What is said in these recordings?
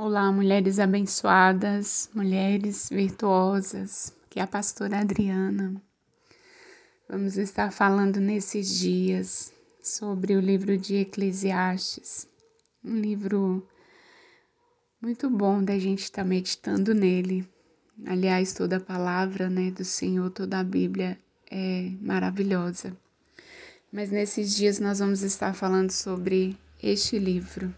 Olá, mulheres abençoadas, mulheres virtuosas, que é a pastora Adriana. Vamos estar falando nesses dias sobre o livro de Eclesiastes, um livro muito bom da gente estar meditando nele. Aliás, toda a palavra né, do Senhor, toda a Bíblia é maravilhosa. Mas nesses dias nós vamos estar falando sobre este livro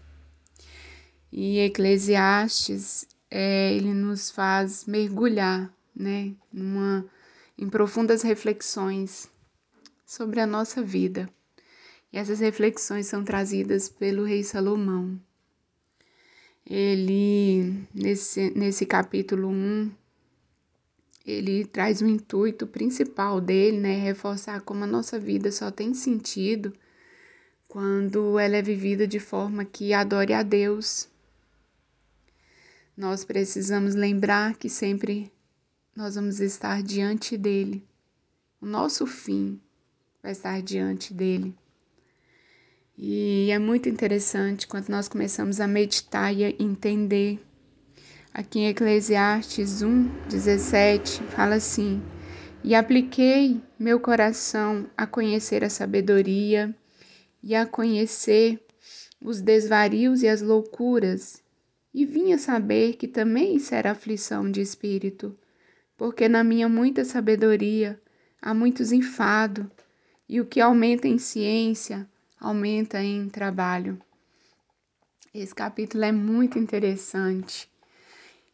e Eclesiastes, é, ele nos faz mergulhar, né, numa, em profundas reflexões sobre a nossa vida. E essas reflexões são trazidas pelo rei Salomão. Ele, nesse, nesse capítulo 1, ele traz o intuito principal dele, né, reforçar como a nossa vida só tem sentido quando ela é vivida de forma que adore a Deus nós precisamos lembrar que sempre nós vamos estar diante dele. O nosso fim vai estar diante dele. E é muito interessante quando nós começamos a meditar e a entender. Aqui em Eclesiastes 1, 17, fala assim: E apliquei meu coração a conhecer a sabedoria e a conhecer os desvarios e as loucuras e vinha saber que também era aflição de espírito, porque na minha muita sabedoria há muitos enfado, e o que aumenta em ciência aumenta em trabalho. Esse capítulo é muito interessante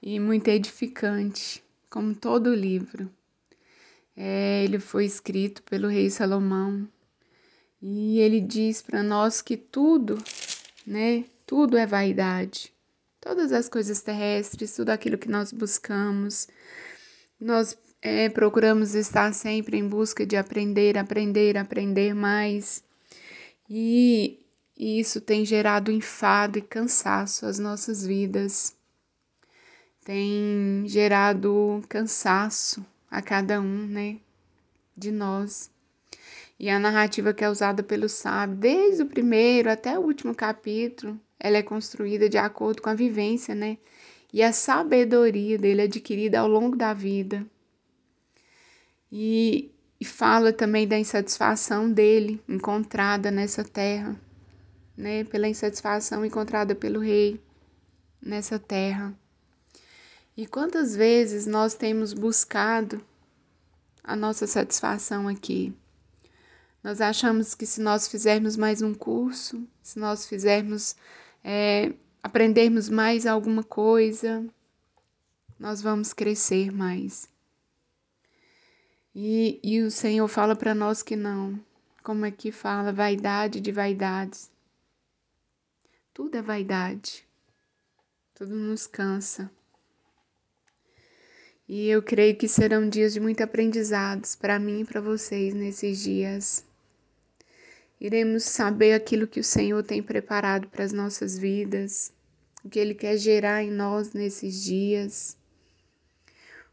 e muito edificante, como todo o livro. É, ele foi escrito pelo rei Salomão e ele diz para nós que tudo, né, tudo é vaidade todas as coisas terrestres, tudo aquilo que nós buscamos. Nós é, procuramos estar sempre em busca de aprender, aprender, aprender mais. E isso tem gerado enfado e cansaço às nossas vidas. Tem gerado cansaço a cada um, né, de nós. E a narrativa que é usada pelo sábio, desde o primeiro até o último capítulo, ela é construída de acordo com a vivência, né? E a sabedoria dele adquirida ao longo da vida. E, e fala também da insatisfação dele encontrada nessa terra, né? Pela insatisfação encontrada pelo rei nessa terra. E quantas vezes nós temos buscado a nossa satisfação aqui? Nós achamos que se nós fizermos mais um curso, se nós fizermos é, aprendermos mais alguma coisa, nós vamos crescer mais. E, e o Senhor fala para nós que não. Como é que fala? Vaidade de vaidades. Tudo é vaidade. Tudo nos cansa. E eu creio que serão dias de muito aprendizados para mim e para vocês nesses dias iremos saber aquilo que o Senhor tem preparado para as nossas vidas, o que Ele quer gerar em nós nesses dias,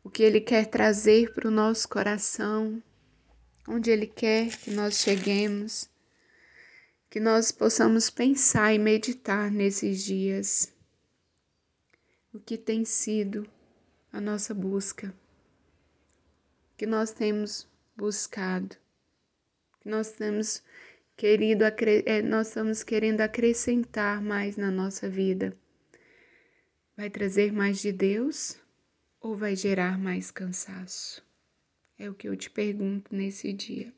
o que Ele quer trazer para o nosso coração, onde Ele quer que nós cheguemos, que nós possamos pensar e meditar nesses dias. O que tem sido a nossa busca, que nós temos buscado, que nós temos querido, é, nós estamos querendo acrescentar mais na nossa vida. Vai trazer mais de Deus ou vai gerar mais cansaço? É o que eu te pergunto nesse dia.